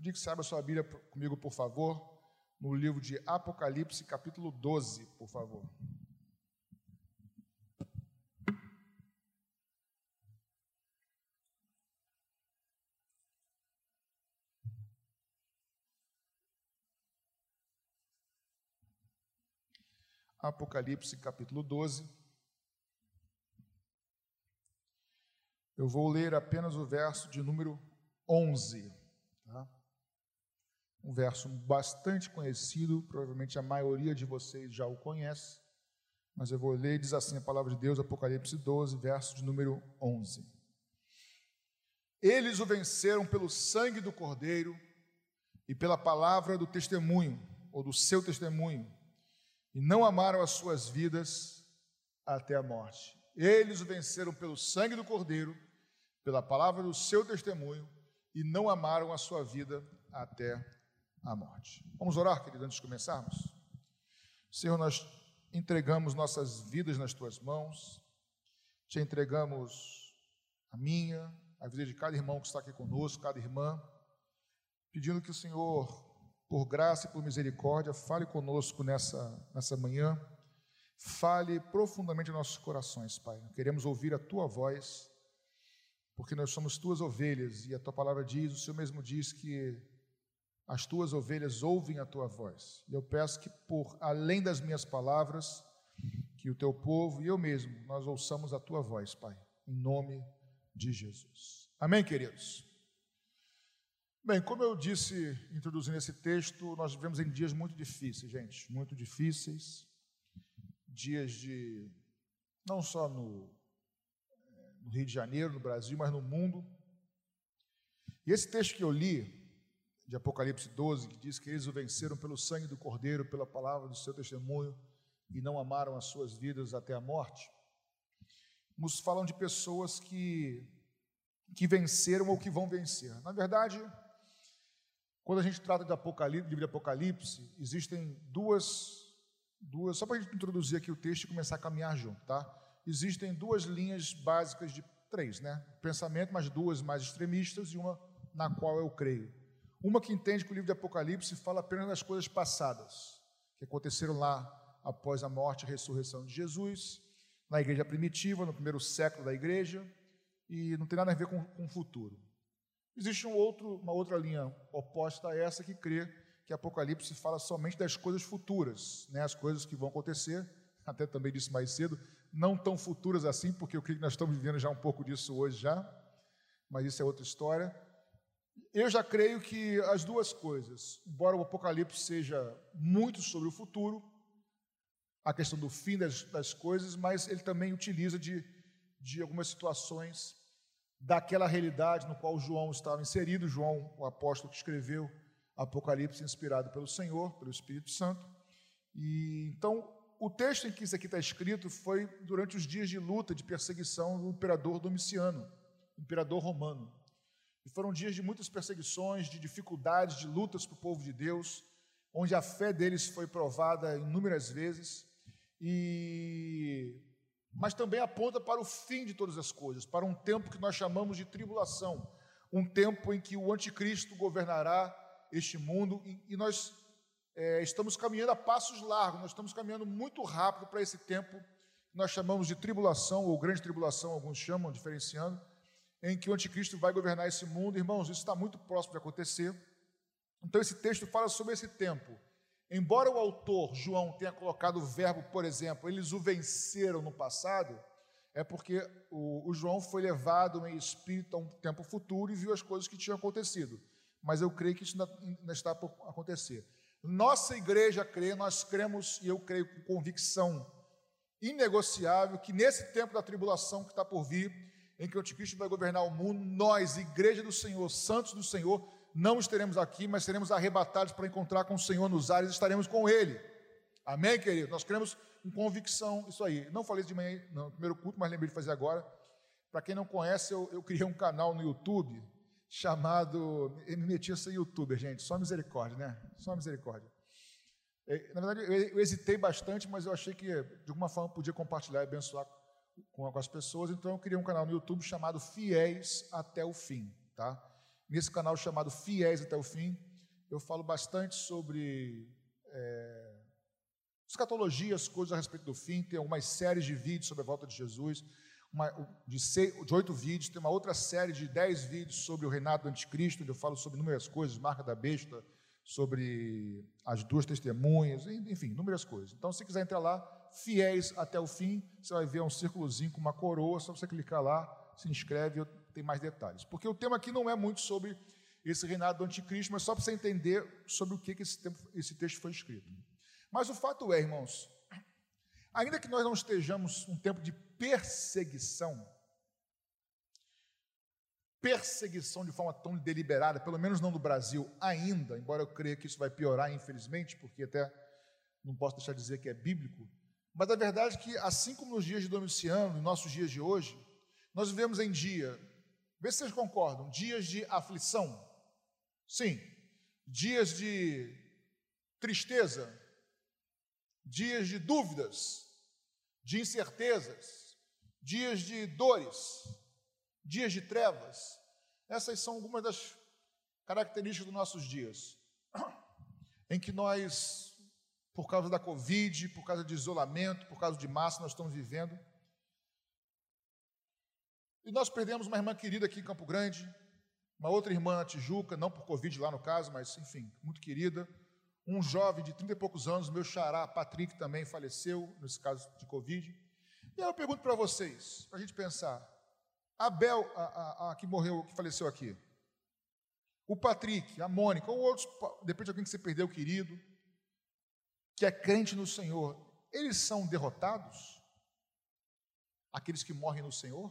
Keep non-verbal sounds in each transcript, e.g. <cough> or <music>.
pedir que você abra sua Bíblia comigo, por favor, no livro de Apocalipse, capítulo 12, por favor. Apocalipse capítulo 12. Eu vou ler apenas o verso de número 11. Um verso bastante conhecido, provavelmente a maioria de vocês já o conhece, mas eu vou ler, diz assim a palavra de Deus, Apocalipse 12, verso de número 11. Eles o venceram pelo sangue do Cordeiro e pela palavra do testemunho, ou do seu testemunho e não amaram as suas vidas até a morte. Eles o venceram pelo sangue do Cordeiro, pela palavra do seu testemunho, e não amaram a sua vida até a morte. Vamos orar, querido, antes de começarmos? Senhor, nós entregamos nossas vidas nas tuas mãos, te entregamos a minha, a vida de cada irmão que está aqui conosco, cada irmã, pedindo que o Senhor por graça e por misericórdia, fale conosco nessa, nessa manhã, fale profundamente em nossos corações, Pai. Queremos ouvir a tua voz, porque nós somos tuas ovelhas e a tua palavra diz, o Senhor mesmo diz que as tuas ovelhas ouvem a tua voz. E eu peço que, por além das minhas palavras, que o teu povo e eu mesmo, nós ouçamos a tua voz, Pai, em nome de Jesus. Amém, queridos? Bem, como eu disse introduzindo esse texto, nós vivemos em dias muito difíceis, gente, muito difíceis. Dias de, não só no, eh, no Rio de Janeiro, no Brasil, mas no mundo. E esse texto que eu li, de Apocalipse 12, que diz que eles o venceram pelo sangue do Cordeiro, pela palavra do seu testemunho, e não amaram as suas vidas até a morte, nos falam de pessoas que, que venceram ou que vão vencer. Na verdade, quando a gente trata de Apocalipse, livro de Apocalipse, existem duas, duas só para a gente introduzir aqui o texto e começar a caminhar junto, tá? Existem duas linhas básicas de três, né? Pensamento, mas duas mais extremistas e uma na qual eu creio. Uma que entende que o livro de Apocalipse fala apenas das coisas passadas, que aconteceram lá após a morte e ressurreição de Jesus, na igreja primitiva, no primeiro século da igreja, e não tem nada a ver com, com o futuro. Existe um outro, uma outra linha oposta a essa que crê que Apocalipse fala somente das coisas futuras, né, as coisas que vão acontecer, <laughs> até também disse mais cedo, não tão futuras assim, porque eu creio que nós estamos vivendo já um pouco disso hoje já, mas isso é outra história. Eu já creio que as duas coisas, embora o Apocalipse seja muito sobre o futuro, a questão do fim das, das coisas, mas ele também utiliza de, de algumas situações daquela realidade no qual João estava inserido, João, o apóstolo que escreveu Apocalipse, inspirado pelo Senhor, pelo Espírito Santo. E então, o texto em que isso aqui está escrito foi durante os dias de luta, de perseguição do imperador Domiciano, imperador romano. E foram dias de muitas perseguições, de dificuldades, de lutas para o povo de Deus, onde a fé deles foi provada inúmeras vezes. E mas também aponta para o fim de todas as coisas, para um tempo que nós chamamos de tribulação, um tempo em que o anticristo governará este mundo e, nós é, estamos caminhando a passos largos, nós estamos caminhando muito rápido para esse tempo que nós chamamos de tribulação, ou grande tribulação, alguns chamam, diferenciando, em que o anticristo vai governar esse mundo. Irmãos, isso está muito próximo de acontecer. Então, esse texto fala sobre esse tempo Embora o autor, João, tenha colocado o verbo, por exemplo, eles o venceram no passado, é porque o, o, João foi levado em espírito a um tempo futuro e viu as coisas que tinham acontecido. Mas eu creio que isso ainda, ainda está por acontecer. Nossa igreja crê, nós cremos, e eu creio com convicção inegociável, que nesse tempo da tribulação que está por vir, em que o anticristo vai governar o mundo, nós, igreja do Senhor, santos do Senhor, não estaremos aqui, mas seremos arrebatados para encontrar com o Senhor nos ares, estaremos com Ele. Amém, querido? Nós queremos com convicção isso aí. Não falei de manhã no primeiro culto, mas lembrei de fazer agora. Para quem não conhece, eu, eu criei um canal no YouTube chamado. Eu me meti a ser youtuber, gente, só misericórdia, né? Só misericórdia. É, na verdade, eu hesitei bastante, mas eu achei que de alguma forma podia compartilhar e abençoar com, com as pessoas, então eu criei um canal no YouTube chamado Fiéis até o Fim, tá? nesse canal chamado Fiéis até o Fim. Eu falo bastante sobre é, escatologia, as coisas a respeito do fim. Tem algumas séries de vídeos sobre a volta de Jesus, uma, de, seis, de oito vídeos. Tem uma outra série de dez vídeos sobre o reinado do anticristo, onde eu falo sobre inúmeras coisas, marca da besta, sobre as duas testemunhas, enfim, inúmeras coisas. Então, se quiser entrar lá, fiéis até o fim, você vai ver um círculozinho com uma coroa, só você clicar lá, se inscreve, tem mais detalhes. Porque o tema aqui não é muito sobre esse reinado do anticristo, mas só para você entender sobre o que, que esse, esse texto foi escrito. Mas o fato é, irmãos, ainda que nós não estejamos um tempo de perseguição, perseguição de forma tão deliberada, pelo menos não no Brasil ainda, embora eu creia que isso vai piorar, infelizmente, porque até não posso deixar de dizer que é bíblico, mas a verdade é que, assim como nos dias de Domiciano, nos nossos dias de hoje, nós vivemos em dia, vê se vocês concordam, dias de aflição, sim, dias de tristeza, dias de dúvidas, de incertezas, dias de dores, dias de trevas. Essas são algumas das características dos nossos dias, em que nós, por causa da Covid, por causa de isolamento, por causa de massa, nós estamos vivendo. E nós perdemos uma irmã querida aqui em Campo Grande, uma outra irmã na Tijuca, não por Covid lá no caso, mas enfim, muito querida. Um jovem de 30 e poucos anos, meu xará, Patrick, também faleceu, nesse caso de Covid. E aí eu pergunto para vocês, para a gente pensar, Abel, a, a, a, que morreu, que faleceu aqui, o Patrick, a Mônica, ou outros, de repente alguém que você perdeu querido, que é crente no Senhor, eles são derrotados? Aqueles que morrem no Senhor?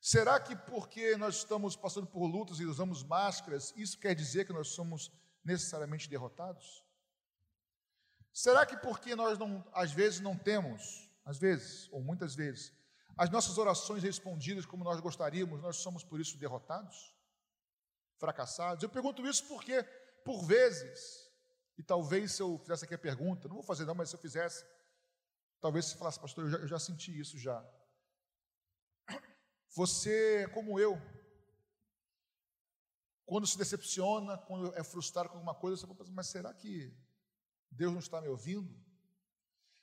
Será que porque nós estamos passando por lutas e usamos máscaras, isso quer dizer que nós somos necessariamente derrotados? Será que porque nós não, às vezes não temos, às vezes, ou muitas vezes, as nossas orações respondidas como nós gostaríamos, nós somos por isso derrotados? Fracassados? Eu pergunto isso porque, por vezes, e talvez se eu fizesse aqui a pergunta, não vou fazer não, mas se eu fizesse, talvez você falasse, pastor, eu já, eu já senti isso já. <coughs> Você, como eu, quando se decepciona, quando é frustrado com alguma coisa, você pensa, mas será que Deus não está me ouvindo?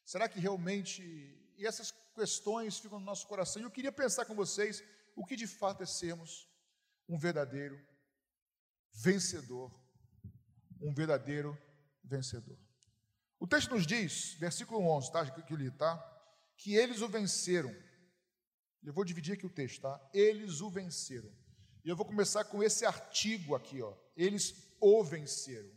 Será que realmente. E essas questões ficam no nosso coração. E eu queria pensar com vocês o que de fato é sermos um verdadeiro vencedor. Um verdadeiro vencedor. O texto nos diz, versículo 11, tá? Que eu li, tá? Que eles o venceram eu vou dividir aqui o texto, tá? Eles o venceram. E eu vou começar com esse artigo aqui, ó. Eles o venceram.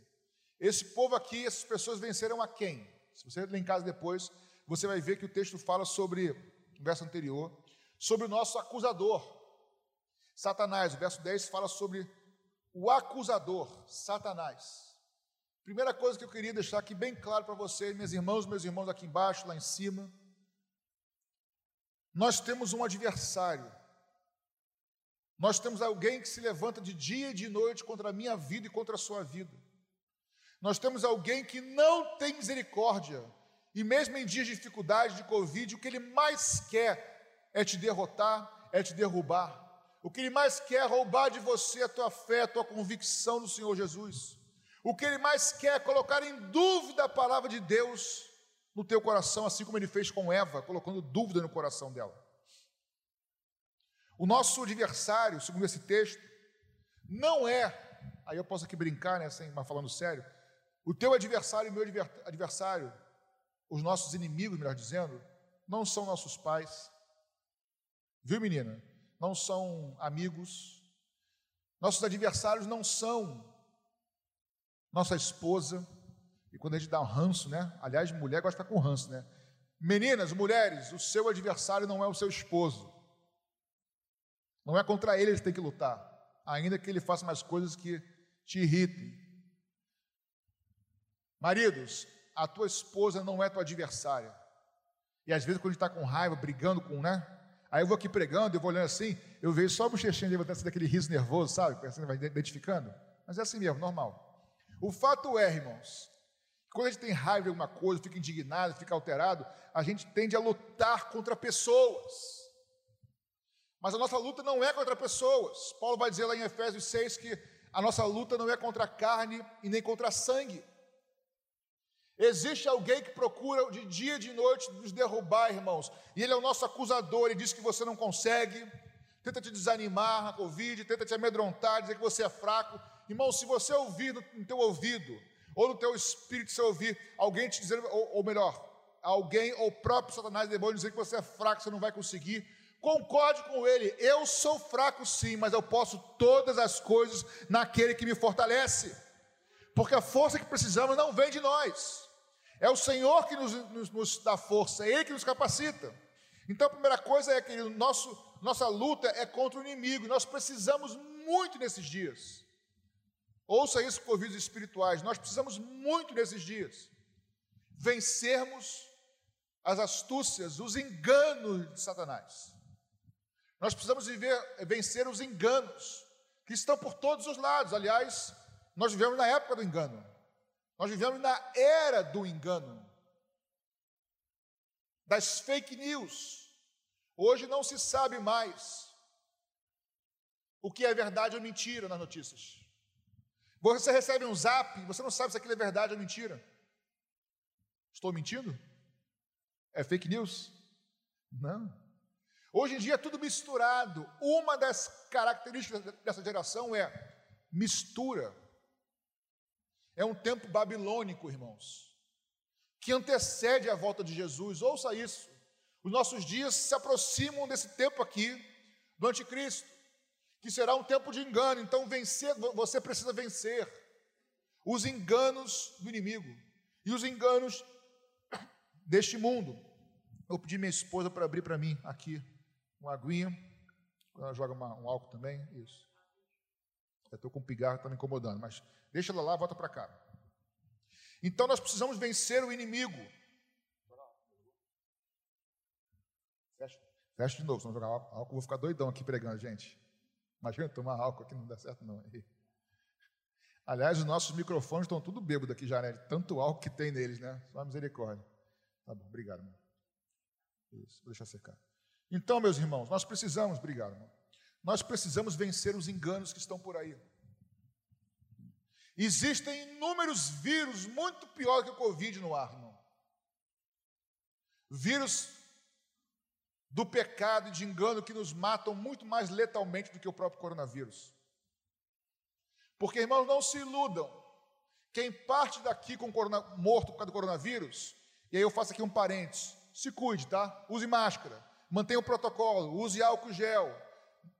Esse povo aqui, essas pessoas venceram a quem? Se você ler em casa depois, você vai ver que o texto fala sobre, no verso anterior, sobre o nosso acusador, Satanás. O verso 10 fala sobre o acusador, Satanás. Primeira coisa que eu queria deixar aqui bem claro para vocês, meus irmãos, meus irmãos aqui embaixo, lá em cima, nós temos um adversário. Nós temos alguém que se levanta de dia e de noite contra a minha vida e contra a sua vida. Nós temos alguém que não tem misericórdia. E mesmo em dias de dificuldade, de Covid, o que ele mais quer é te derrotar, é te derrubar. O que ele mais quer é roubar de você a tua fé, a tua convicção no Senhor Jesus. O que ele mais quer é colocar em dúvida a palavra de Deus no teu coração, assim como ele fez com Eva, colocando dúvida no coração dela. O nosso adversário, segundo esse texto, não é, aí eu posso aqui brincar, né, sem, mas falando sério, o teu adversário e o meu adversário, os nossos inimigos, melhor dizendo, não são nossos pais, viu menina? Não são amigos, nossos adversários não são nossa esposa, e quando a gente dá um ranço, né? Aliás, mulher gosta com ranço, né? Meninas, mulheres, o seu adversário não é o seu esposo. Não é contra ele que tem que lutar, ainda que ele faça mais coisas que te irritem. Maridos, a tua esposa não é tua adversária. E às vezes, quando a gente está com raiva, brigando com, né? Aí eu vou aqui pregando, eu vou olhando assim, eu vejo só o bochechinho levantando daquele riso nervoso, sabe? Você vai identificando. Mas é assim mesmo, normal. O fato é, irmãos, quando a gente tem raiva de alguma coisa, fica indignado, fica alterado, a gente tende a lutar contra pessoas. Mas a nossa luta não é contra pessoas. Paulo vai dizer lá em Efésios 6 que a nossa luta não é contra a carne e nem contra sangue. Existe alguém que procura de dia e de noite nos derrubar, irmãos, e ele é o nosso acusador, ele diz que você não consegue, tenta te desanimar na Covid, tenta te amedrontar, dizer que você é fraco. Irmão, se você ouvir no teu ouvido, ou no teu espírito, se ouvir alguém te dizer, ou, ou melhor, alguém ou o próprio Satanás demônio dizer que você é fraco, você não vai conseguir, concorde com ele. Eu sou fraco sim, mas eu posso todas as coisas naquele que me fortalece. Porque a força que precisamos não vem de nós. É o Senhor que nos, nos, nos dá força, é Ele que nos capacita. Então a primeira coisa é que nosso, nossa luta é contra o inimigo, nós precisamos muito nesses dias. Ouça isso com ouvidos espirituais, nós precisamos muito nesses dias vencermos as astúcias, os enganos de Satanás. Nós precisamos viver, vencer os enganos que estão por todos os lados. Aliás, nós vivemos na época do engano. Nós vivemos na era do engano. Das fake news. Hoje não se sabe mais o que é verdade ou mentira nas notícias. Você recebe um zap, você não sabe se aquilo é verdade ou mentira. Estou mentindo? É fake news? Não. Hoje em dia é tudo misturado. Uma das características dessa geração é mistura. É um tempo babilônico, irmãos, que antecede a volta de Jesus. Ouça isso. Os nossos dias se aproximam desse tempo aqui do anticristo, que será um tempo de engano. Então, vencer, você precisa vencer os enganos do inimigo e os enganos <coughs> deste mundo. Eu pedi minha esposa para abrir para mim aqui uma aguinha. Ela joga uma, um álcool também. Isso. Eu estou com pigarro, está me incomodando, mas deixa ela lá, volta para cá. Então nós precisamos vencer o inimigo. Fecha, fecha de novo, senão jogar álcool, vou ficar doidão aqui pregando, gente. Imagina tomar álcool aqui, não dá certo não. Aliás, os nossos microfones estão tudo bêbados aqui já, né? Tanto álcool que tem neles, né? Só misericórdia. Tá bom, obrigado, irmão. Isso, vou deixar secar. Então, meus irmãos, nós precisamos, obrigado, irmão. Nós precisamos vencer os enganos que estão por aí. Existem inúmeros vírus muito pior que o Covid no ar, irmão. Vírus do pecado e de engano que nos matam muito mais letalmente do que o próprio coronavírus. Porque, irmãos, não se iludam. Quem parte daqui com corona, morto por causa do coronavírus e aí eu faço aqui um parênteses. Se cuide, tá? Use máscara, mantenha o protocolo, use álcool gel,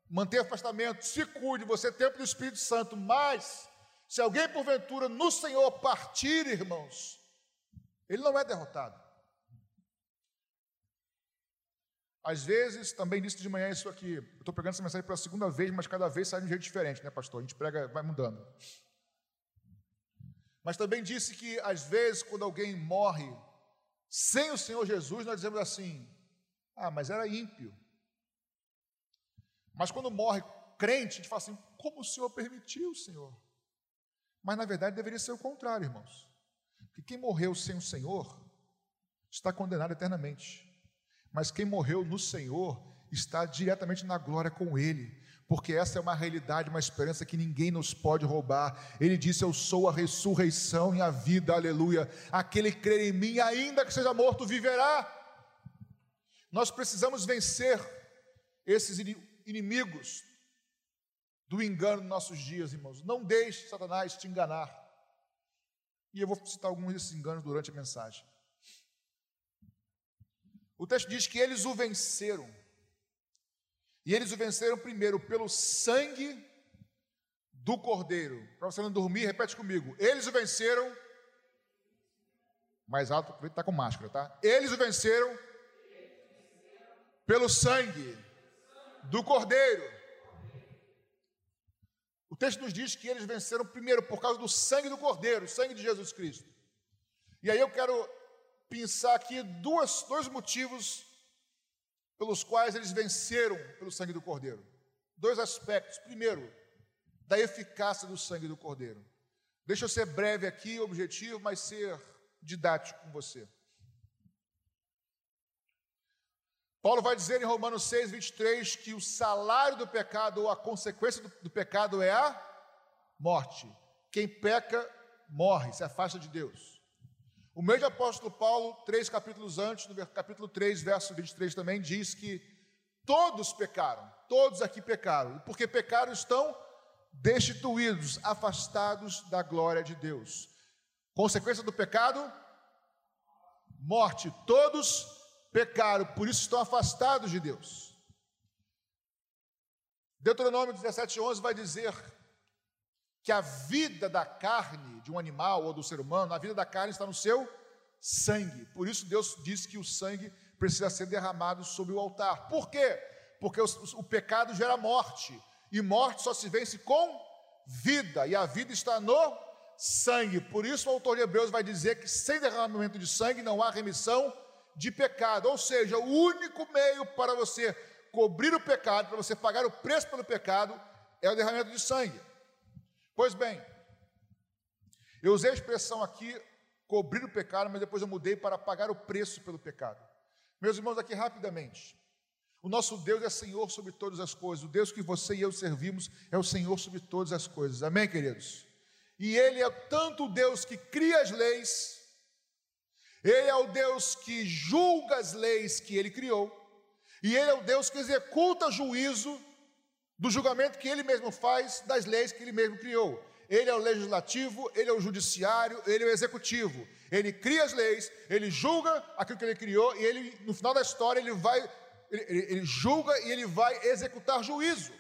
mantenha afastamento, se cuide, você é templo do Espírito Santo, mas se alguém porventura no Senhor partir, irmãos, ele não é derrotado. Às vezes, também disse de manhã isso aqui, eu estou pregando essa mensagem pela segunda vez, mas cada vez sai de um jeito diferente, né, pastor? A gente prega, vai mudando. Mas também disse que, às vezes, quando alguém morre, sem o Senhor Jesus, nós dizemos assim: ah, mas era ímpio. Mas quando morre crente, a gente fala assim: como o Senhor permitiu, Senhor? Mas na verdade deveria ser o contrário, irmãos. Porque quem morreu sem o Senhor está condenado eternamente. Mas quem morreu no Senhor está diretamente na glória com Ele porque essa é uma realidade, uma esperança que ninguém nos pode roubar. Ele disse: Eu sou a ressurreição e a vida, aleluia. Aquele que crer em mim, ainda que seja morto, viverá. Nós precisamos vencer esses inimigos do engano nos nossos dias, irmãos. Não deixe Satanás te enganar. E eu vou citar alguns desses enganos durante a mensagem. O texto diz que eles o venceram. E eles o venceram primeiro pelo sangue do cordeiro. Para você não dormir, repete comigo. Eles o venceram. Mais alto, está com máscara, tá? Eles o venceram pelo sangue do cordeiro. O texto nos diz que eles venceram primeiro por causa do sangue do cordeiro, o sangue de Jesus Cristo. E aí eu quero pensar aqui duas, dois motivos pelos quais eles venceram pelo sangue do Cordeiro. Dois aspectos. Primeiro, da eficácia do sangue do Cordeiro. Deixa eu ser breve aqui, objetivo, mas ser didático com você. Paulo vai dizer em Romanos 6, 23 que o salário do pecado ou a consequência do, do pecado é a morte. Quem peca, morre, se afasta de Deus. O mesmo apóstolo Paulo, três capítulos antes, no capítulo 3, verso 23 também, diz que todos pecaram, todos aqui pecaram, porque pecaram estão destituídos, afastados da glória de Deus. Consequência do pecado? Morte. Todos pecaram, por isso estão afastados de Deus. Deuteronômio 17, 11 vai dizer que a vida da carne de um animal ou do ser humano, a vida da carne está no seu sangue. Por isso Deus diz que o sangue precisa ser derramado sobre o altar. Por quê? Porque o, o pecado gera morte, e morte só se vence com vida, e a vida está no sangue. Por isso o autor de Hebreus vai dizer que sem derramamento de sangue não há remissão de pecado. Ou seja, o único meio para você cobrir o pecado, para você pagar o preço pelo pecado, é o derramamento de sangue. Pois bem, eu usei a expressão aqui, cobrir o pecado, mas depois eu mudei para pagar o preço pelo pecado. Meus irmãos, aqui rapidamente. O nosso Deus é Senhor sobre todas as coisas. O Deus que você e eu servimos é o Senhor sobre todas as coisas. Amém, queridos? E Ele é tanto o Deus que cria as leis, Ele é o Deus que julga as leis que Ele criou, e Ele é o Deus que executa juízo do julgamento que ele mesmo faz das leis que ele mesmo criou. Ele é o legislativo, ele é o judiciário, ele é o executivo. Ele cria as leis, ele julga aquilo que ele criou e ele, no final da história, ele vai, ele, ele julga e ele vai executar juízo.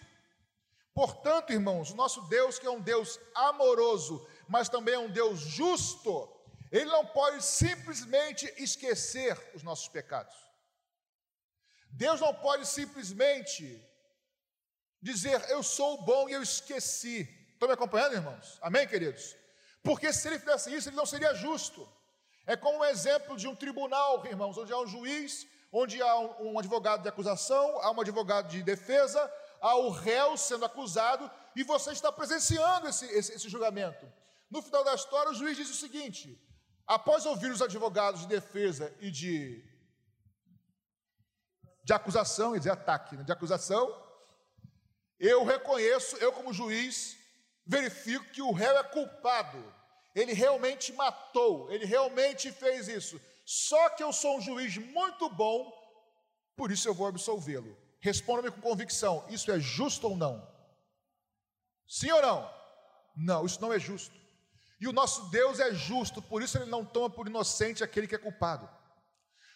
Portanto, irmãos, o nosso Deus, que é um Deus amoroso, mas também é um Deus justo, ele não pode simplesmente esquecer os nossos pecados. Deus não pode simplesmente dizer eu sou bom e eu esqueci. Estão me acompanhando, irmãos? Amém, queridos? Porque se ele fizesse isso, ele não seria justo. É como um exemplo de um tribunal, irmãos, onde há um juiz, onde há um, advogado de acusação, há um advogado de defesa, há o réu sendo acusado, e você está presenciando esse, esse, esse julgamento. No final da história, o juiz diz o seguinte: após ouvir os advogados de defesa e de, de acusação, e dizer ataque, né, de acusação, eu reconheço, eu como juiz, verifico que o réu é culpado. Ele realmente matou, ele realmente fez isso. Só que eu sou um juiz muito bom, por isso eu vou absolvê-lo. Responda-me com convicção: isso é justo ou não? Sim ou não? Não, isso não é justo. E o nosso Deus é justo, por isso ele não toma por inocente aquele que é culpado.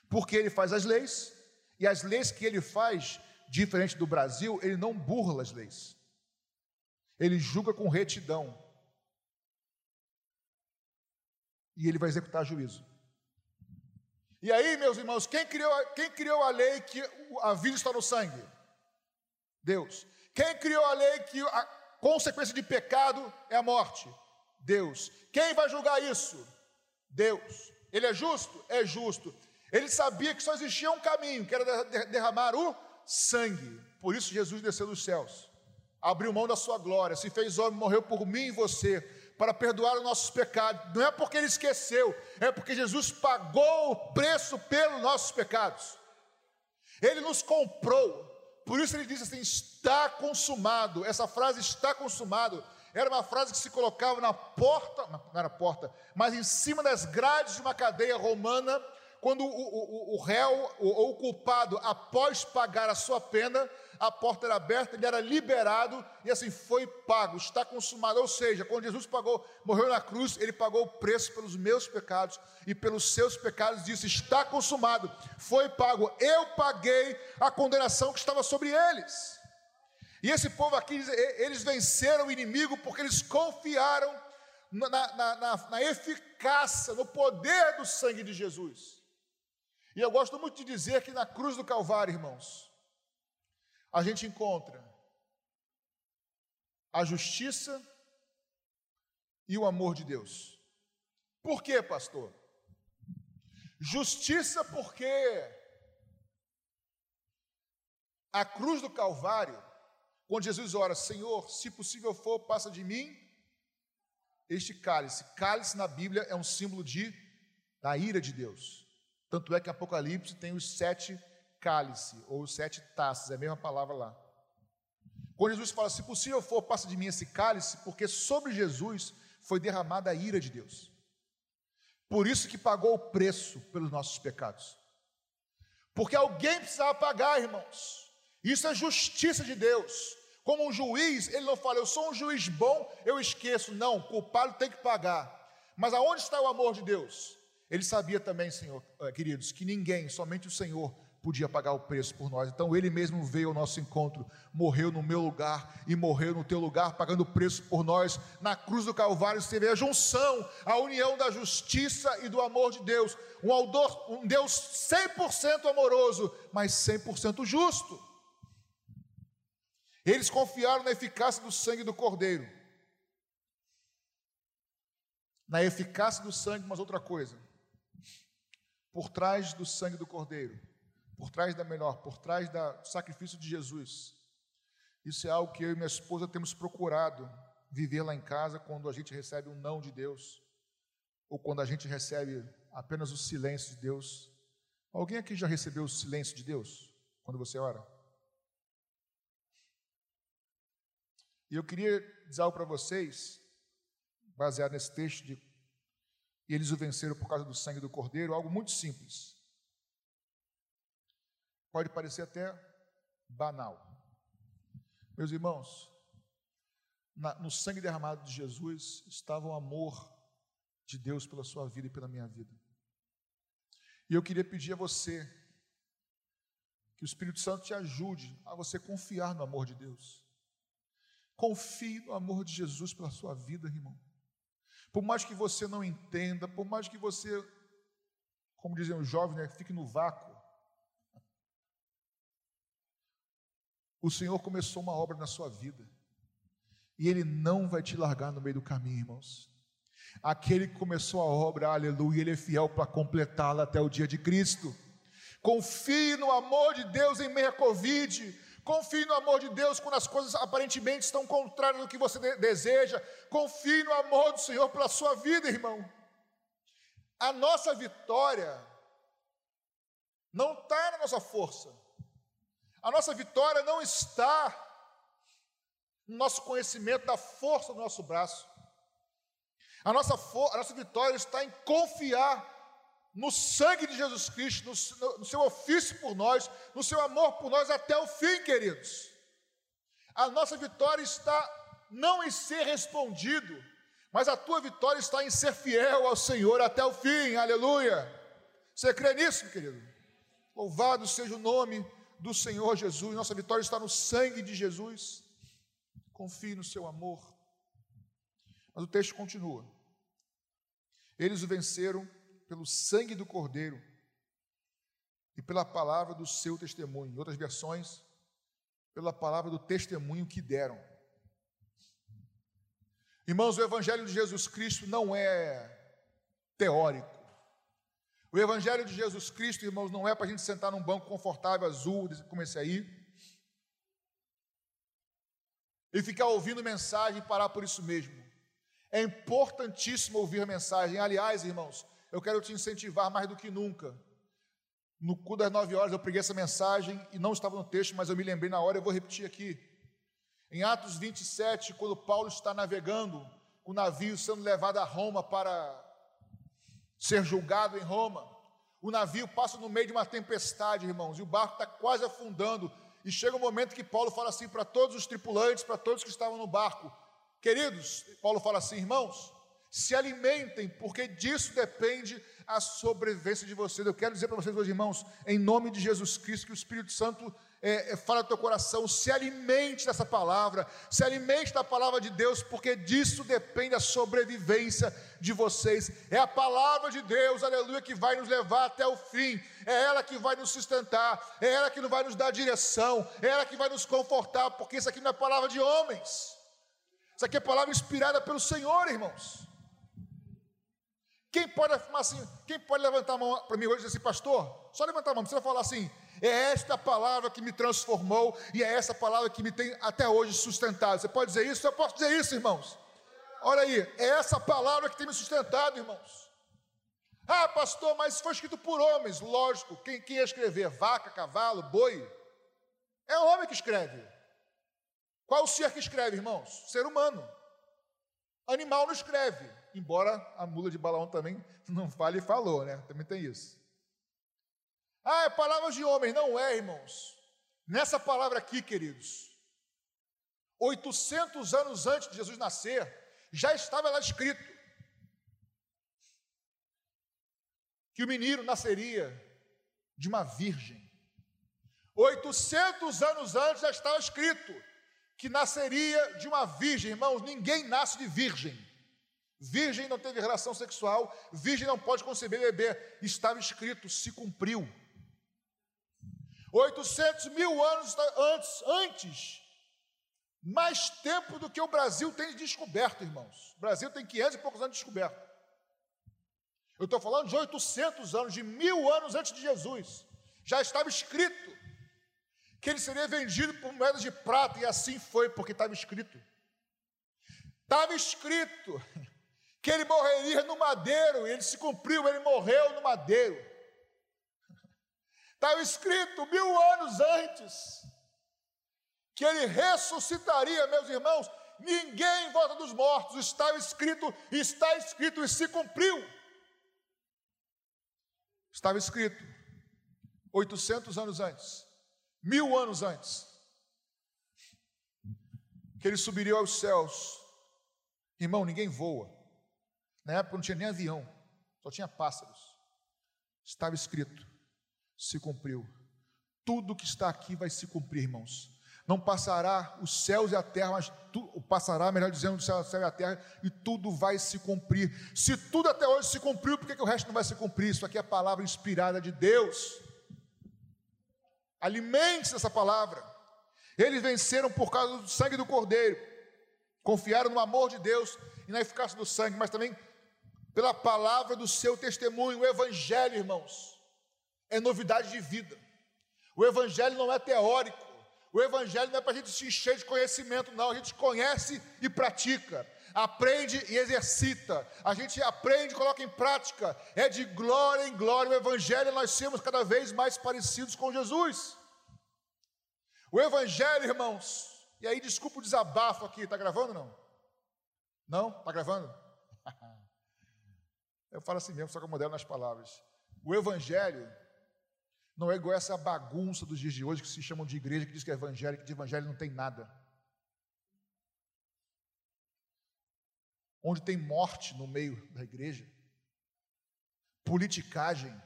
Porque ele faz as leis, e as leis que ele faz Diferente do Brasil, ele não burla as leis. Ele julga com retidão. E ele vai executar juízo. E aí, meus irmãos, quem criou, quem criou a lei que a vida está no sangue? Deus. Quem criou a lei que a consequência de pecado é a morte? Deus. Quem vai julgar isso? Deus. Ele é justo? É justo. Ele sabia que só existia um caminho, que era derramar o sangue. Por isso Jesus desceu dos céus, abriu mão da sua glória, se fez homem, morreu por mim e você, para perdoar os nossos pecados. Não é porque ele esqueceu, é porque Jesus pagou o preço pelos nossos pecados. Ele nos comprou. Por isso ele diz assim: está consumado. Essa frase está consumado era uma frase que se colocava na porta, não era porta, mas em cima das grades de uma cadeia romana quando o, o, o réu ou o culpado, após pagar a sua pena, a porta era aberta, ele era liberado e assim foi pago, está consumado. Ou seja, quando Jesus pagou, morreu na cruz, ele pagou o preço pelos meus pecados e pelos seus pecados, disse: está consumado, foi pago. Eu paguei a condenação que estava sobre eles. E esse povo aqui, eles venceram o inimigo porque eles confiaram na, na, na, na eficácia, no poder do sangue de Jesus. E eu gosto muito de dizer que na cruz do Calvário, irmãos, a gente encontra a justiça e o amor de Deus. Por quê, pastor? Justiça porque a cruz do Calvário, quando Jesus ora, Senhor, se possível for, passa de mim este cálice. Cálice na Bíblia é um símbolo de da ira de Deus. Tanto é que Apocalipse tem os sete cálice, ou sete taças, é a mesma palavra lá. Quando Jesus fala, se possível for, passa de mim esse cálice, porque sobre Jesus foi derramada a ira de Deus. Por isso que pagou o preço pelos nossos pecados. Porque alguém precisava pagar, irmãos. Isso é justiça de Deus. Como um juiz, ele não fala, eu sou um juiz bom, eu esqueço. Não, o culpado tem que pagar. Mas aonde está o amor de Deus? Ele sabia também, Senhor, eh, queridos, que ninguém, somente o Senhor, podia pagar o preço por nós. Então ele mesmo veio ao nosso encontro, morreu no meu lugar e morreu no teu lugar, pagando o preço por nós. Na cruz do Calvário você vê a junção, a união da justiça e do amor de Deus. Um, um Deus 100% amoroso, mas 100% justo. Eles confiaram na eficácia do sangue do Cordeiro. Na eficácia do sangue, mas outra coisa. Por trás do sangue do Cordeiro por trás da melhor, por trás do sacrifício de Jesus. Isso é algo que eu e minha esposa temos procurado viver lá em casa quando a gente recebe um não de Deus, ou quando a gente recebe apenas o silêncio de Deus. Alguém aqui já recebeu o silêncio de Deus quando você ora? E eu queria dizer algo para vocês, baseado nesse texto de eles o venceram por causa do sangue do cordeiro, algo muito simples. Pode parecer até banal. Meus irmãos, na, no sangue derramado de Jesus estava o amor de Deus pela sua vida e pela minha vida. E eu queria pedir a você que o Espírito Santo te ajude a você confiar no amor de Deus. Confie no amor de Jesus pela sua vida, irmão. Por mais que você não entenda, por mais que você, como dizem os jovens, né, fique no vácuo, O Senhor começou uma obra na sua vida. E Ele não vai te largar no meio do caminho, irmãos. Aquele que começou a obra, aleluia, Ele é fiel para completá-la até o dia de Cristo. Confie no amor de Deus em meio à Covid. Confie no amor de Deus quando as coisas aparentemente estão contrárias do que você deseja. Confie no amor do Senhor pela sua vida, irmão. A nossa vitória não está na nossa força. A nossa vitória não está no nosso conhecimento da força do nosso braço. A nossa, a nossa vitória está em confiar no sangue de Jesus Cristo, no, no seu ofício por nós, no seu amor por nós até o fim, queridos. A nossa vitória está não em ser respondido, mas a tua vitória está em ser fiel ao Senhor até o fim, aleluia. Você crê nisso, querido? Louvado seja o nome do Senhor Jesus, nossa vitória está no sangue de Jesus. Confie no seu amor. Mas o texto continua. Eles o venceram pelo sangue do Cordeiro e pela palavra do seu testemunho. Em outras versões, pela palavra do testemunho que deram. Irmãos, o Evangelho de Jesus Cristo não é teórico. O Evangelho de Jesus Cristo, irmãos, não é para a gente sentar num banco confortável, azul, como esse aí, e ficar ouvindo mensagem e parar por isso mesmo. É importantíssimo ouvir mensagem. Aliás, irmãos, eu quero te incentivar mais do que nunca. No cu das nove horas eu preguei essa mensagem e não estava no texto, mas eu me lembrei na hora, eu vou repetir aqui. Em Atos 27, quando Paulo está navegando, o navio sendo levado a Roma para ser julgado em Roma. O navio passa no meio de uma tempestade, irmãos, e o barco está quase afundando. E chega um momento que Paulo fala assim para todos os tripulantes, para todos que estavam no barco: Queridos, Paulo fala assim, irmãos, se alimentem, porque disso depende a sobrevivência de vocês. Eu quero dizer para vocês, meus irmãos, em nome de Jesus Cristo, que o Espírito Santo é, é, fala do teu coração, se alimente dessa palavra, se alimente da palavra de Deus, porque disso depende a sobrevivência de vocês. É a palavra de Deus, aleluia, que vai nos levar até o fim, é ela que vai nos sustentar, é ela que vai nos dar direção, é ela que vai nos confortar, porque isso aqui não é palavra de homens, isso aqui é palavra inspirada pelo Senhor, irmãos. Quem pode afirmar assim, quem pode levantar a mão para mim hoje e dizer assim, pastor? Só levantar a mão, não precisa falar assim, é esta palavra que me transformou e é essa palavra que me tem até hoje sustentado. Você pode dizer isso? Eu posso dizer isso, irmãos. Olha aí, é essa palavra que tem me sustentado, irmãos. Ah, pastor, mas foi escrito por homens, lógico. Quem, quem ia escrever? Vaca, cavalo, boi? É o homem que escreve. Qual o ser que escreve, irmãos? Ser humano. Animal não escreve, embora a mula de Balaão também <laughs> não fale e falou, né? Também tem isso. Ah, é palavra de homem. Não é, irmãos. Nessa palavra aqui, queridos, 800 anos antes de Jesus nascer, já estava lá escrito que o menino nasceria de uma virgem. 800 anos antes já estava escrito que nasceria de uma virgem, irmãos, ninguém nasce de virgem. Virgem não teve relação sexual, virgem não pode conceber bebê. Estava escrito, se cumpriu. 800 mil anos antes, antes, mais tempo do que o Brasil tem descoberto, irmãos. O Brasil tem 500 e poucos anos de descoberto. Eu estou falando de 800 anos, de mil anos antes de Jesus. Já estava escrito que ele seria vendido por moedas de prata, e assim foi, porque estava escrito. Estava escrito que ele morreria no madeiro, ele se cumpriu, ele morreu no madeiro. Estava escrito mil anos antes que ele ressuscitaria, meus irmãos. Ninguém volta dos mortos, estava escrito, está escrito e se cumpriu. Estava escrito 800 anos antes, mil anos antes, que ele subiria aos céus. Irmão, ninguém voa. Na época não tinha nem avião, só tinha pássaros. Estava escrito se cumpriu. Tudo que está aqui vai se cumprir, irmãos. Não passará os céus e a terra, mas tu, passará, melhor dizendo, o céu, e a terra, e tudo vai se cumprir. Se tudo até hoje se cumpriu, por que, que o resto não vai se cumprir? Isso aqui é a palavra inspirada de Deus. Alimente-se dessa palavra. Eles venceram por causa do sangue do Cordeiro, confiaram no amor de Deus e na eficácia do sangue, mas também pela palavra do seu testemunho, o Evangelho, irmãos é novidade de vida. O Evangelho não é teórico. O Evangelho não é para a gente se encher de conhecimento, não. A gente conhece e pratica, aprende e exercita. A gente aprende e coloca em prática. É de glória em glória. O Evangelho nós somos cada vez mais parecidos com Jesus. O Evangelho, irmãos, e aí desculpa o desabafo aqui, está gravando não? Não? Está gravando? Eu falo assim mesmo, só que eu modelo nas palavras. O Evangelho não é igual essa bagunça dos dias de hoje que se chamam de igreja, que diz que é evangelho, que de evangelho não tem nada. Onde tem morte no meio da igreja, politicagem.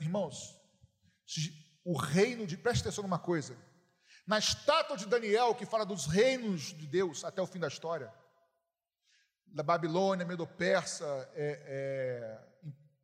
Irmãos, o reino de, preste atenção numa coisa, na estátua de Daniel, que fala dos reinos de Deus até o fim da história, da Babilônia, Medo-Persa, é, é,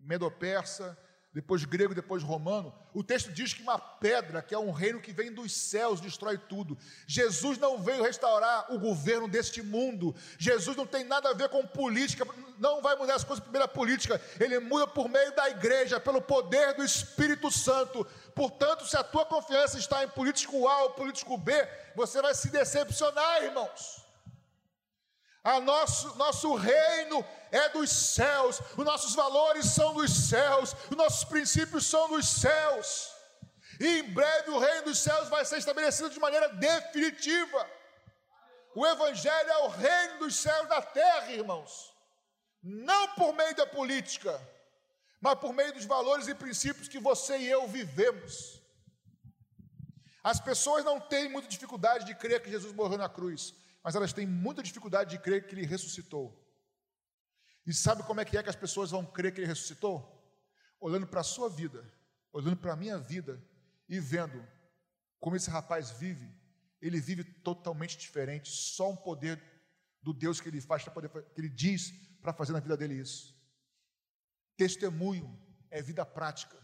Medo-Persa, depois grego, depois romano, o texto diz que uma pedra, que é um reino que vem dos céus, destrói tudo. Jesus não veio restaurar o governo deste mundo. Jesus não tem nada a ver com política, não vai mudar as coisas pela política, ele muda por meio da igreja, pelo poder do Espírito Santo. Portanto, se a tua confiança está em político A ou político B, você vai se decepcionar, irmãos. A nosso, nosso reino é dos céus, os nossos valores são dos céus, os nossos princípios são dos céus. E em breve o reino dos céus vai ser estabelecido de maneira definitiva. O Evangelho é o reino dos céus da terra, irmãos. Não por meio da política, mas por meio dos valores e princípios que você e eu vivemos. As pessoas não têm muita dificuldade de crer que Jesus morreu na cruz, mas elas têm muita dificuldade de crer que ele ressuscitou. E sabe como é que é que as pessoas vão crer que ele ressuscitou? Olhando para a sua vida, olhando para a minha vida e vendo como esse rapaz vive. Ele vive totalmente diferente, só um poder do Deus que ele faz poder que ele diz para fazer na vida dele isso. Testemunho é vida prática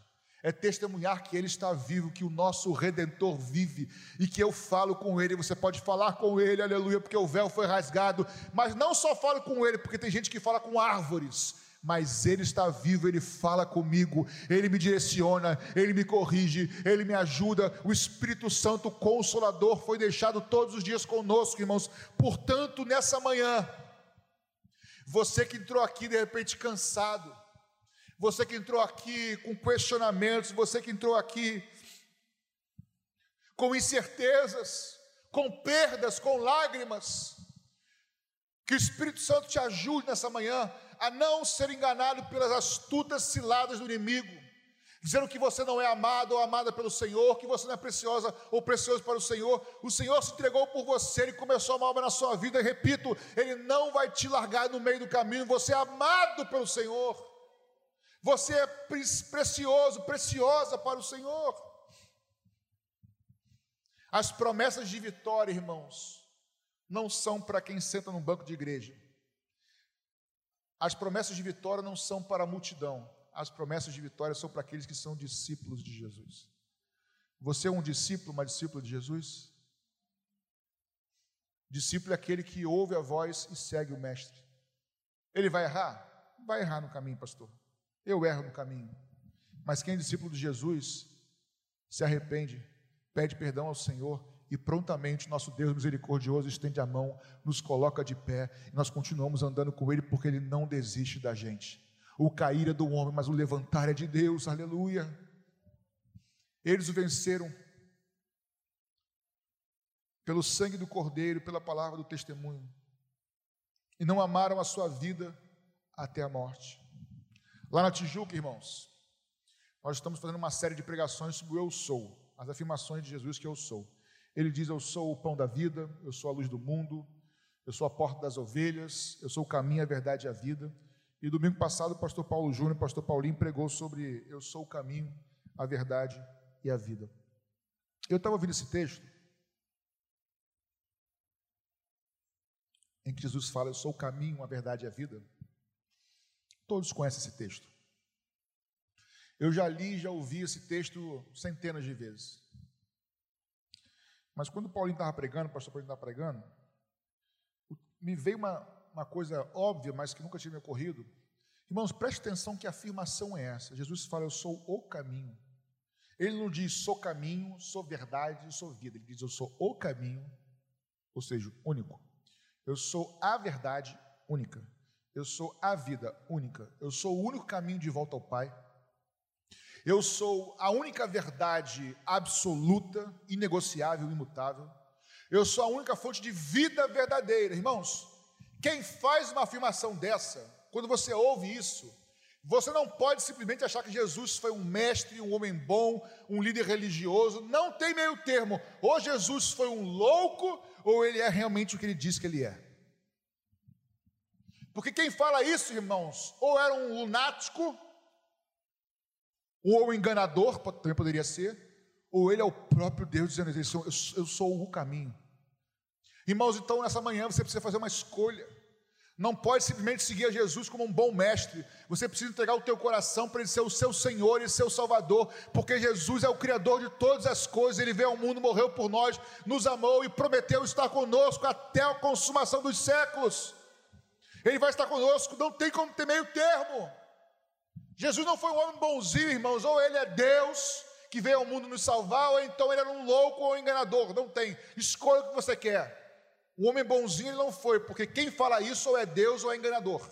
é testemunhar que Ele está vivo, que o nosso Redentor vive e que eu falo com Ele. Você pode falar com Ele, aleluia, porque o véu foi rasgado, mas não só falo com Ele, porque tem gente que fala com árvores. Mas Ele está vivo, Ele fala comigo, Ele me direciona, Ele me corrige, Ele me ajuda. O Espírito Santo Consolador foi deixado todos os dias conosco, irmãos. Portanto, nessa manhã, Você que entrou aqui de repente cansado, você que entrou aqui com questionamentos, você que entrou aqui com incertezas, com perdas, com lágrimas, que o Espírito Santo te ajude nessa manhã a não ser enganado pelas astutas ciladas do inimigo dizendo que você não é amado ou amada pelo Senhor, que você não é preciosa ou precioso para o Senhor. O Senhor se entregou por você, Ele começou uma obra na sua vida, e repito, Ele não vai te largar no meio do caminho, você é amado pelo Senhor, você é precioso, preciosa para o Senhor. As promessas de vitória, irmãos, não são para quem senta num banco de igreja. As promessas de vitória não são para a multidão as promessas de vitória são para aqueles que são discípulos de Jesus. Você é um discípulo, uma discípula de Jesus? Discípulo é aquele que ouve a voz e segue o Mestre. Ele vai errar? Vai errar no caminho, pastor. Eu erro no caminho. Mas quem é discípulo de Jesus se arrepende, pede perdão ao Senhor e prontamente nosso Deus misericordioso estende a mão, nos coloca de pé e nós continuamos andando com Ele porque Ele não desiste da gente. O cair é do homem, mas o levantar é de Deus, aleluia. Eles o venceram pelo sangue do Cordeiro, pela palavra do testemunho, e não amaram a sua vida até a morte. Lá na Tijuca, irmãos, nós estamos fazendo uma série de pregações sobre o eu sou, as afirmações de Jesus que eu sou. Ele diz: Eu sou o pão da vida, eu sou a luz do mundo, eu sou a porta das ovelhas, eu sou o caminho, a verdade e a vida. E domingo passado o pastor Paulo Júnior, o pastor Paulinho pregou sobre eu sou o caminho, a verdade e a vida. Eu estava ouvindo esse texto em que Jesus fala eu sou o caminho, a verdade e a vida. Todos conhecem esse texto. Eu já li, já ouvi esse texto centenas de vezes. Mas quando o Paulinho estava pregando, o pastor Paulinho estava pregando, me veio uma, uma coisa óbvia, mas que nunca tinha me ocorrido. Irmãos, preste atenção que afirmação é essa. Jesus fala, eu sou o caminho. Ele não diz, sou caminho, sou verdade, sou vida. Ele diz, eu sou o caminho, ou seja, único. Eu sou a verdade única. Eu sou a vida única. Eu sou o único caminho de volta ao Pai. Eu sou a única verdade absoluta, inegociável, imutável. Eu sou a única fonte de vida verdadeira. Irmãos, quem faz uma afirmação dessa, quando você ouve isso, você não pode simplesmente achar que Jesus foi um mestre, um homem bom, um líder religioso. Não tem meio termo. Ou Jesus foi um louco, ou ele é realmente o que ele diz que ele é. Porque quem fala isso, irmãos, ou era um lunático, ou um enganador, também poderia ser, ou ele é o próprio Deus dizendo: Eu sou o caminho. Irmãos, então nessa manhã você precisa fazer uma escolha. Não pode simplesmente seguir a Jesus como um bom mestre. Você precisa entregar o teu coração para ele ser o seu Senhor e seu Salvador, porque Jesus é o Criador de todas as coisas. Ele veio ao mundo, morreu por nós, nos amou e prometeu estar conosco até a consumação dos séculos. Ele vai estar conosco, não tem como ter meio termo. Jesus não foi um homem bonzinho, irmãos, ou ele é Deus que veio ao mundo nos salvar, ou então ele era um louco ou um enganador. Não tem. Escolha o que você quer. O homem bonzinho ele não foi, porque quem fala isso ou é Deus ou é enganador.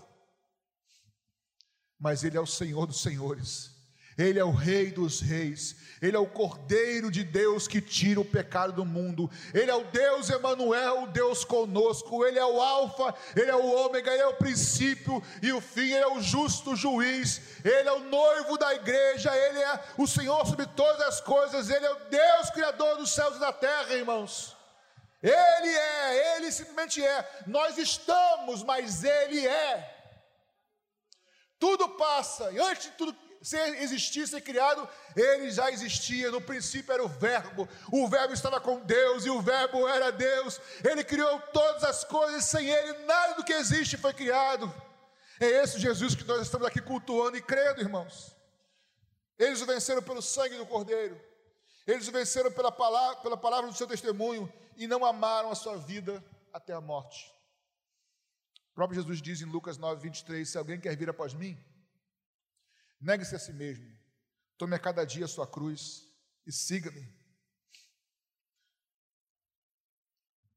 Mas ele é o Senhor dos senhores. Ele é o Rei dos Reis, Ele é o Cordeiro de Deus que tira o pecado do mundo, Ele é o Deus Emanuel, o Deus conosco, Ele é o Alfa, Ele é o Ômega, Ele é o princípio e o fim, Ele é o justo juiz, Ele é o noivo da igreja, Ele é o Senhor sobre todas as coisas, Ele é o Deus Criador dos céus e da terra, irmãos. Ele é, Ele simplesmente é. Nós estamos, mas Ele é. Tudo passa, e antes de tudo ser existir, ser criado, ele já existia. No princípio era o Verbo, o Verbo estava com Deus e o Verbo era Deus. Ele criou todas as coisas, sem ele nada do que existe foi criado. É esse Jesus que nós estamos aqui cultuando e crendo, irmãos. Eles o venceram pelo sangue do Cordeiro, eles o venceram pela palavra, pela palavra do seu testemunho e não amaram a sua vida até a morte. O próprio Jesus diz em Lucas 9, 23: Se alguém quer vir após mim, negue-se a si mesmo, tome a cada dia a sua cruz e siga-me.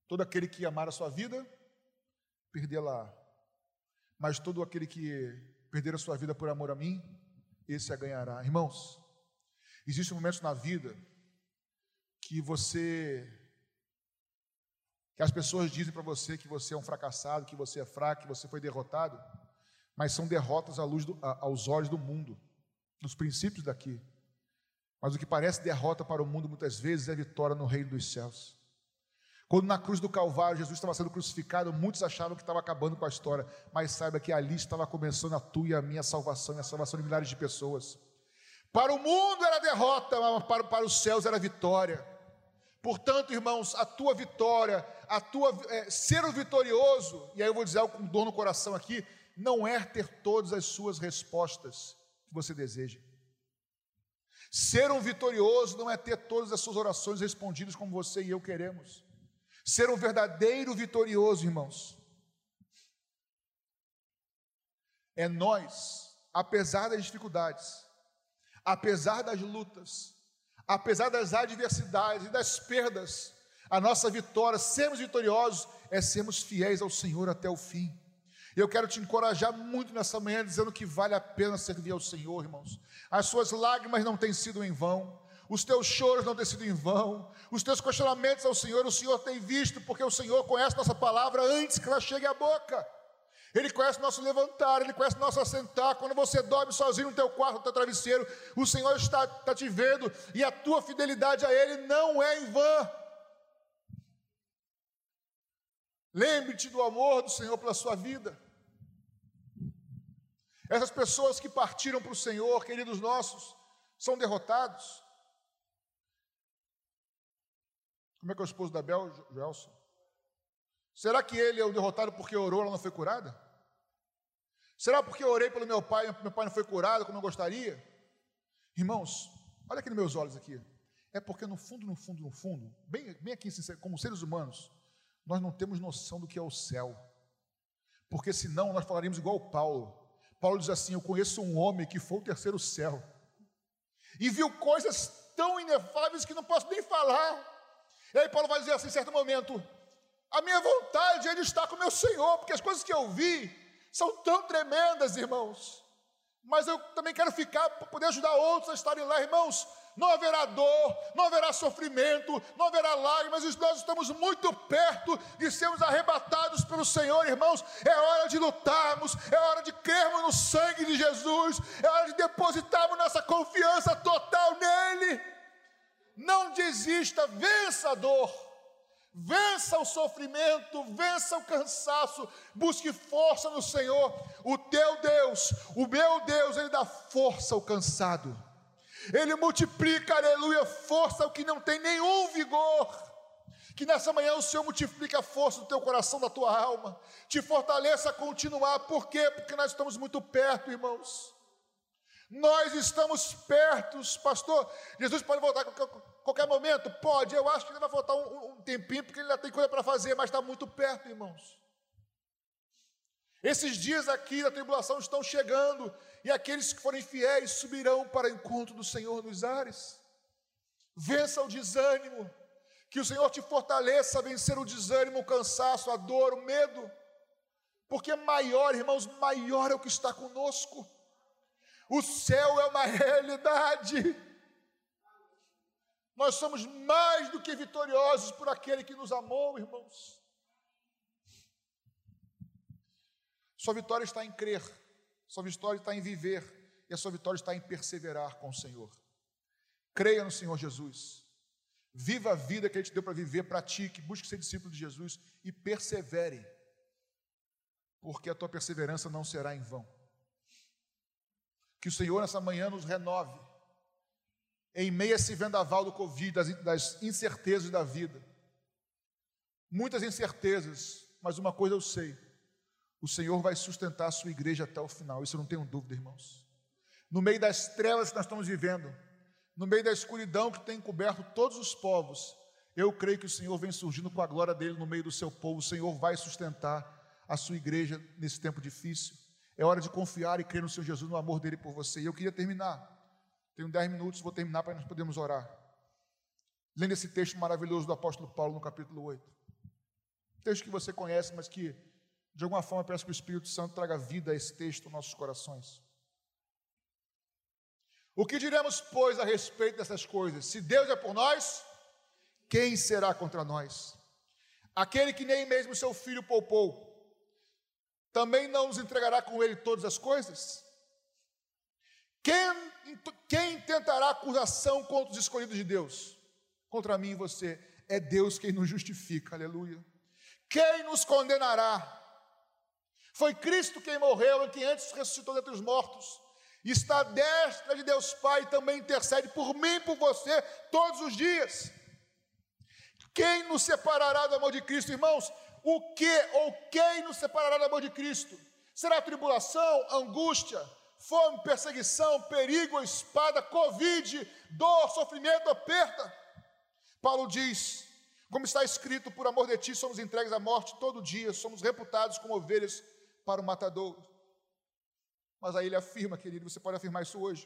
Todo aquele que amar a sua vida, perdê-la. mas todo aquele que perder a sua vida por amor a mim, esse a ganhará. Irmãos, existem momentos na vida que você que as pessoas dizem para você que você é um fracassado, que você é fraco, que você foi derrotado, mas são derrotas à luz do, aos olhos do mundo, dos princípios daqui. Mas o que parece derrota para o mundo muitas vezes é vitória no reino dos céus. Quando na cruz do Calvário Jesus estava sendo crucificado, muitos achavam que estava acabando com a história, mas saiba que ali estava começando a tua e a minha salvação e a salvação de milhares de pessoas. Para o mundo era derrota, mas para, para os céus era vitória. Portanto, irmãos, a tua vitória, a tua é, ser o vitorioso, e aí eu vou dizer algo com dor no coração aqui, não é ter todas as suas respostas que você deseja. Ser um vitorioso não é ter todas as suas orações respondidas como você e eu queremos. Ser um verdadeiro vitorioso, irmãos, é nós, apesar das dificuldades, apesar das lutas, apesar das adversidades e das perdas, a nossa vitória, sermos vitoriosos, é sermos fiéis ao Senhor até o fim. Eu quero te encorajar muito nessa manhã, dizendo que vale a pena servir ao Senhor, irmãos. As suas lágrimas não têm sido em vão, os teus choros não têm sido em vão, os teus questionamentos ao Senhor, o Senhor tem visto, porque o Senhor conhece nossa palavra antes que ela chegue à boca. Ele conhece nosso levantar, Ele conhece nosso assentar. Quando você dorme sozinho no teu quarto, no teu travesseiro, o Senhor está, está te vendo e a tua fidelidade a Ele não é em vão. Lembre-te do amor do Senhor pela sua vida. Essas pessoas que partiram para o Senhor, queridos nossos, são derrotados. Como é que é o esposo da Bel, Joelson? Será que ele é o derrotado porque orou, ela não foi curada? Será porque eu orei pelo meu pai e meu pai não foi curado como eu gostaria? Irmãos, olha aqui nos meus olhos aqui. É porque no fundo, no fundo, no fundo, bem, bem aqui, como seres humanos, nós não temos noção do que é o céu. Porque senão nós falaríamos igual Paulo. Paulo diz assim: Eu conheço um homem que foi o terceiro céu e viu coisas tão inefáveis que não posso nem falar. E aí Paulo vai dizer assim, em certo momento: A minha vontade é de estar com meu Senhor, porque as coisas que eu vi são tão tremendas, irmãos. Mas eu também quero ficar para poder ajudar outros a estarem lá, irmãos não haverá dor, não haverá sofrimento, não haverá lágrimas, e nós estamos muito perto de sermos arrebatados pelo Senhor, irmãos. É hora de lutarmos, é hora de crermos no sangue de Jesus, é hora de depositarmos nossa confiança total nele. Não desista, vença a dor. Vença o sofrimento, vença o cansaço, busque força no Senhor. O teu Deus, o meu Deus, Ele dá força ao cansado. Ele multiplica, aleluia, força ao que não tem nenhum vigor. Que nessa manhã o Senhor multiplique a força do teu coração, da tua alma, te fortaleça a continuar. Por quê? Porque nós estamos muito perto, irmãos. Nós estamos perto, pastor. Jesus pode voltar a qualquer, qualquer momento? Pode, eu acho que ele vai voltar um, um tempinho, porque ele ainda tem coisa para fazer, mas está muito perto, irmãos. Esses dias aqui da tribulação estão chegando, e aqueles que forem fiéis subirão para o encontro do Senhor nos ares. Vença o desânimo, que o Senhor te fortaleça a vencer o desânimo, o cansaço, a dor, o medo, porque maior, irmãos, maior é o que está conosco. O céu é uma <laughs> realidade. Nós somos mais do que vitoriosos por aquele que nos amou, irmãos. Sua vitória está em crer. Sua vitória está em viver e a sua vitória está em perseverar com o Senhor. Creia no Senhor Jesus. Viva a vida que Ele te deu para viver, pratique, busque ser discípulo de Jesus e persevere, porque a tua perseverança não será em vão. Que o Senhor nessa manhã nos renove, em meio a esse vendaval do Covid, das, das incertezas da vida. Muitas incertezas, mas uma coisa eu sei: o Senhor vai sustentar a sua igreja até o final, isso eu não tenho dúvida, irmãos. No meio das trevas que nós estamos vivendo, no meio da escuridão que tem coberto todos os povos, eu creio que o Senhor vem surgindo com a glória dele no meio do seu povo. O Senhor vai sustentar a sua igreja nesse tempo difícil. É hora de confiar e crer no Senhor Jesus, no amor dele por você. E eu queria terminar. Tenho dez minutos, vou terminar para nós podermos orar. Lendo esse texto maravilhoso do apóstolo Paulo no capítulo 8. Texto que você conhece, mas que De alguma forma, peço que o Espírito Santo traga vida a esse texto nos nossos corações. O que diremos, pois, a respeito dessas coisas? Se Deus é por nós, quem será contra nós? Aquele que nem mesmo seu filho poupou, também não nos entregará com ele todas as coisas? Quem, quem tentará acusação contra os escolhidos de Deus? Contra mim e você. É Deus quem nos justifica, aleluia. Quem nos condenará? Foi Cristo quem morreu e quem antes ressuscitou dentre os mortos. Está à destra de Deus Pai e também intercede por mim e por você todos os dias. Quem nos separará do amor de Cristo, irmãos? O que ou quem nos separará do amor de Cristo? Será tribulação, angústia, fome, perseguição, perigo, espada, covid, dor, sofrimento, aperta? Paulo diz: como está escrito, por amor de ti somos entregues à morte todo dia, somos reputados como ovelhas para o matador. Mas aí ele afirma, querido, você pode afirmar isso hoje.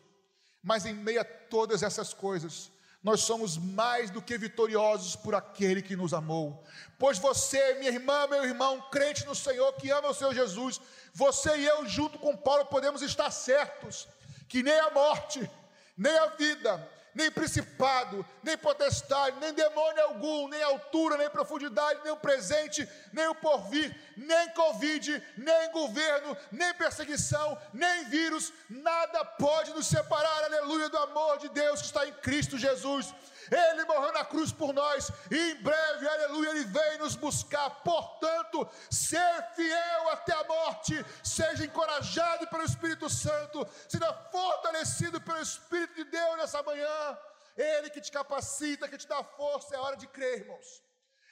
Mas em meio a todas essas coisas, nós somos mais do que vitoriosos por aquele que nos amou. Pois você, minha irmã, meu irmão, crente no Senhor, que ama o Senhor Jesus, você e eu, junto com Paulo, podemos estar certos que nem a morte, nem a vida, nem principado, nem potestade, nem demônio algum, nem altura, nem profundidade, nem o presente, nem o porvir, nem Covid, nem governo, nem perseguição, nem vírus, nada pode nos separar, aleluia, do amor de Deus que está em Cristo Jesus. Ele morreu na cruz por nós, e em breve, aleluia, Ele vem nos buscar. Portanto, ser fiel até a morte, seja encorajado pelo Espírito Santo, seja fortalecido pelo Espírito de Deus nessa manhã. Ele que te capacita, que te dá força, é hora de crer, irmãos.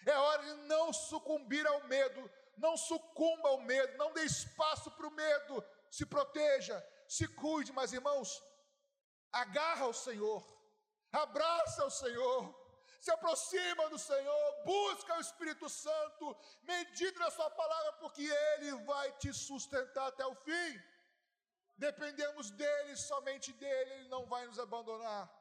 É hora de não sucumbir ao medo, não sucumba ao medo, não dê espaço para o medo. Se proteja, se cuide, mas irmãos, agarra o Senhor abraça o Senhor, se aproxima do Senhor, busca o Espírito Santo, medita na Sua palavra, porque Ele vai te sustentar até o fim. Dependemos dEle, somente dEle, Ele não vai nos abandonar.